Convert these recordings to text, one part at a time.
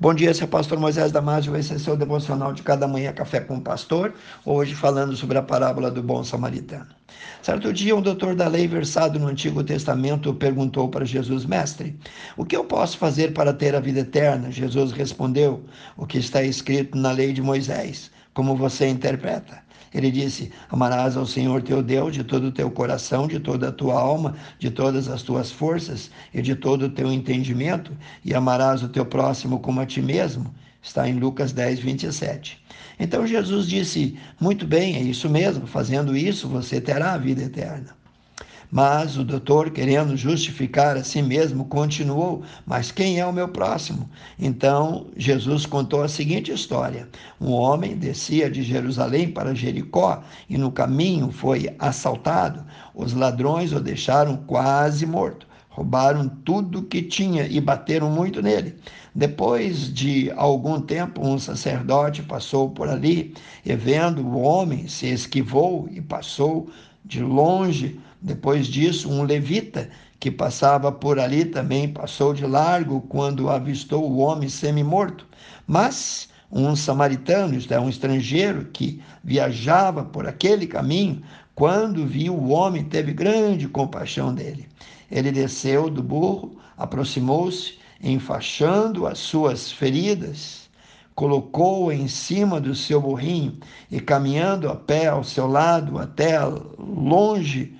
Bom dia, esse é o pastor Moisés Damásio, esse é seu devocional de cada manhã, Café com o Pastor, hoje falando sobre a parábola do bom samaritano. Certo dia, um doutor da lei versado no Antigo Testamento perguntou para Jesus, mestre, o que eu posso fazer para ter a vida eterna? Jesus respondeu, o que está escrito na lei de Moisés, como você interpreta? Ele disse: Amarás ao Senhor teu Deus de todo o teu coração, de toda a tua alma, de todas as tuas forças e de todo o teu entendimento, e amarás o teu próximo como a ti mesmo. Está em Lucas 10, 27. Então Jesus disse: Muito bem, é isso mesmo, fazendo isso você terá a vida eterna. Mas o doutor, querendo justificar a si mesmo, continuou: Mas quem é o meu próximo? Então Jesus contou a seguinte história: Um homem descia de Jerusalém para Jericó e no caminho foi assaltado. Os ladrões o deixaram quase morto. Roubaram tudo que tinha e bateram muito nele. Depois de algum tempo, um sacerdote passou por ali e, vendo o homem, se esquivou e passou de longe. Depois disso, um levita que passava por ali também passou de largo quando avistou o homem semi-morto. Mas um samaritano, isto é, um estrangeiro que viajava por aquele caminho, quando viu o homem, teve grande compaixão dele. Ele desceu do burro, aproximou-se, enfaixando as suas feridas, colocou-o em cima do seu burrinho e, caminhando a pé ao seu lado até longe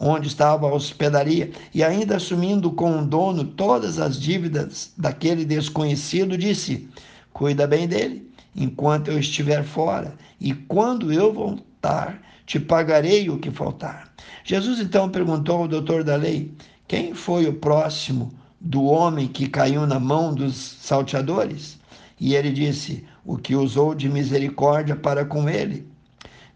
onde estava a hospedaria, e ainda assumindo com o dono todas as dívidas daquele desconhecido, disse: Cuida bem dele enquanto eu estiver fora, e quando eu voltar, te pagarei o que faltar. Jesus então perguntou ao doutor da lei: Quem foi o próximo do homem que caiu na mão dos salteadores? E ele disse: O que usou de misericórdia para com ele.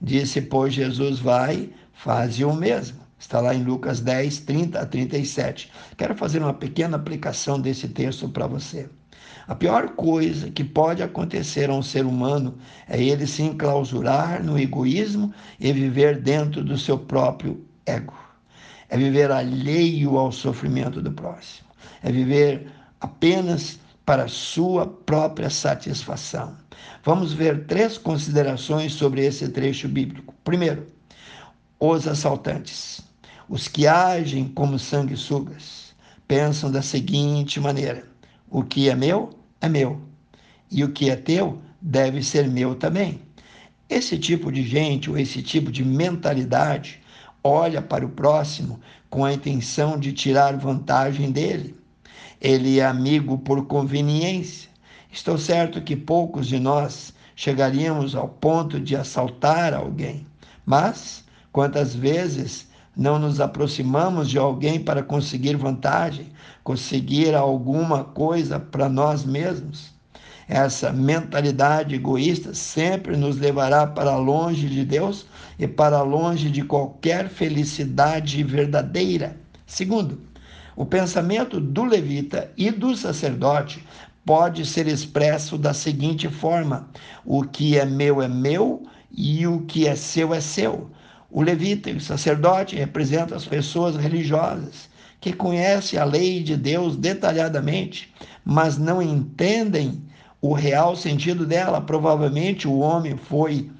Disse, pois, Jesus: Vai, faze o mesmo. Está lá em Lucas 10, 30 a 37. Quero fazer uma pequena aplicação desse texto para você. A pior coisa que pode acontecer a um ser humano é ele se enclausurar no egoísmo e viver dentro do seu próprio ego. É viver alheio ao sofrimento do próximo. É viver apenas para sua própria satisfação. Vamos ver três considerações sobre esse trecho bíblico. Primeiro, os assaltantes, os que agem como sanguessugas, pensam da seguinte maneira: o que é meu, é meu, e o que é teu, deve ser meu também. Esse tipo de gente, ou esse tipo de mentalidade, olha para o próximo com a intenção de tirar vantagem dele ele é amigo por conveniência. Estou certo que poucos de nós chegaríamos ao ponto de assaltar alguém, mas quantas vezes não nos aproximamos de alguém para conseguir vantagem, conseguir alguma coisa para nós mesmos? Essa mentalidade egoísta sempre nos levará para longe de Deus e para longe de qualquer felicidade verdadeira. Segundo, o pensamento do levita e do sacerdote pode ser expresso da seguinte forma: o que é meu é meu e o que é seu é seu. O levita e o sacerdote representam as pessoas religiosas que conhecem a lei de Deus detalhadamente, mas não entendem o real sentido dela. Provavelmente o homem foi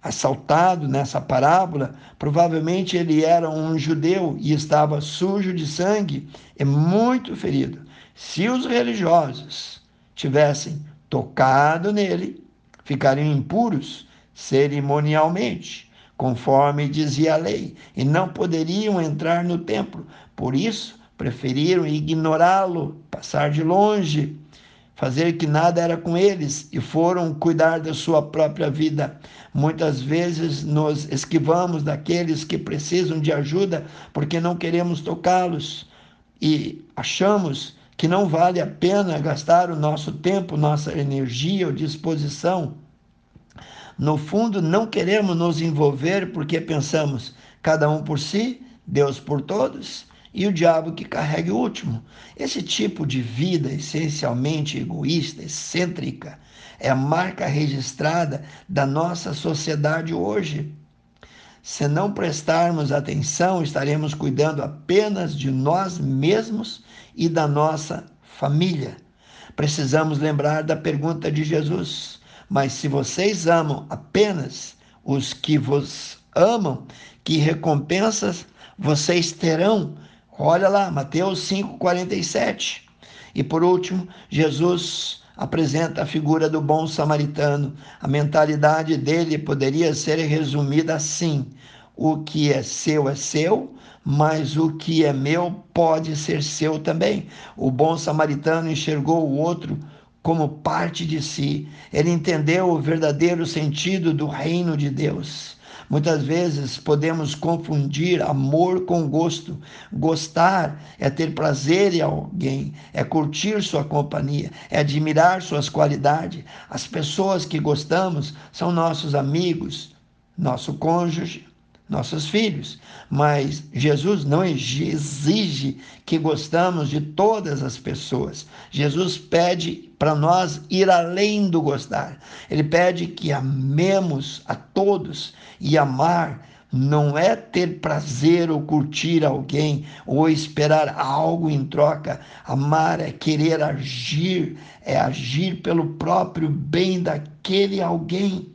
assaltado nessa parábola, provavelmente ele era um judeu e estava sujo de sangue e muito ferido. Se os religiosos tivessem tocado nele, ficariam impuros cerimonialmente, conforme dizia a lei, e não poderiam entrar no templo. Por isso, preferiram ignorá-lo, passar de longe fazer que nada era com eles e foram cuidar da sua própria vida. Muitas vezes nos esquivamos daqueles que precisam de ajuda porque não queremos tocá-los e achamos que não vale a pena gastar o nosso tempo, nossa energia ou disposição. No fundo, não queremos nos envolver porque pensamos cada um por si, Deus por todos e o diabo que carrega o último. Esse tipo de vida essencialmente egoísta, excêntrica, é a marca registrada da nossa sociedade hoje. Se não prestarmos atenção, estaremos cuidando apenas de nós mesmos e da nossa família. Precisamos lembrar da pergunta de Jesus: Mas se vocês amam apenas os que vos amam, que recompensas vocês terão? Olha lá, Mateus 5,47. E por último, Jesus apresenta a figura do bom samaritano. A mentalidade dele poderia ser resumida assim: o que é seu é seu, mas o que é meu pode ser seu também. O bom samaritano enxergou o outro como parte de si. Ele entendeu o verdadeiro sentido do reino de Deus. Muitas vezes podemos confundir amor com gosto. Gostar é ter prazer em alguém, é curtir sua companhia, é admirar suas qualidades. As pessoas que gostamos são nossos amigos, nosso cônjuge, nossos filhos. Mas Jesus não exige que gostamos de todas as pessoas. Jesus pede para nós ir além do gostar. Ele pede que amemos a todos e amar não é ter prazer ou curtir alguém ou esperar algo em troca. Amar é querer agir, é agir pelo próprio bem daquele alguém.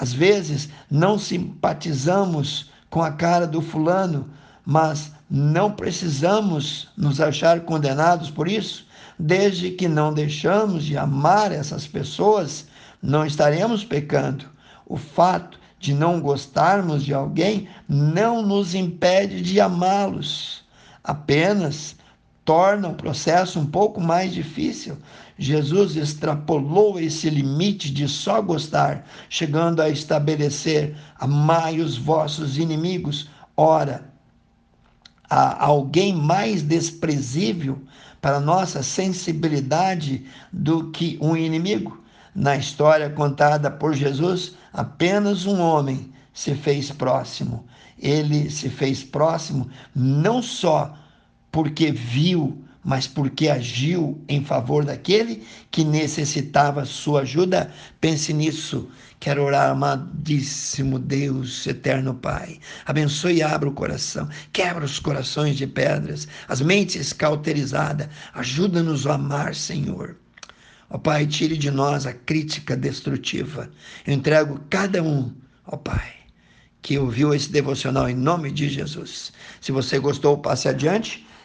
Às vezes não simpatizamos com a cara do fulano, mas não precisamos nos achar condenados por isso, desde que não deixamos de amar essas pessoas, não estaremos pecando. O fato de não gostarmos de alguém não nos impede de amá-los, apenas torna o processo um pouco mais difícil. Jesus extrapolou esse limite de só gostar, chegando a estabelecer: amai os vossos inimigos. Ora, há alguém mais desprezível para nossa sensibilidade do que um inimigo? Na história contada por Jesus, apenas um homem se fez próximo. Ele se fez próximo não só porque viu, mas porque agiu em favor daquele que necessitava sua ajuda. Pense nisso. Quero orar, amadíssimo Deus, eterno Pai. Abençoe e abra o coração. Quebra os corações de pedras, as mentes cauterizadas. Ajuda-nos a amar, Senhor. Ó Pai, tire de nós a crítica destrutiva. Eu entrego cada um, ó Pai, que ouviu esse devocional em nome de Jesus. Se você gostou, passe adiante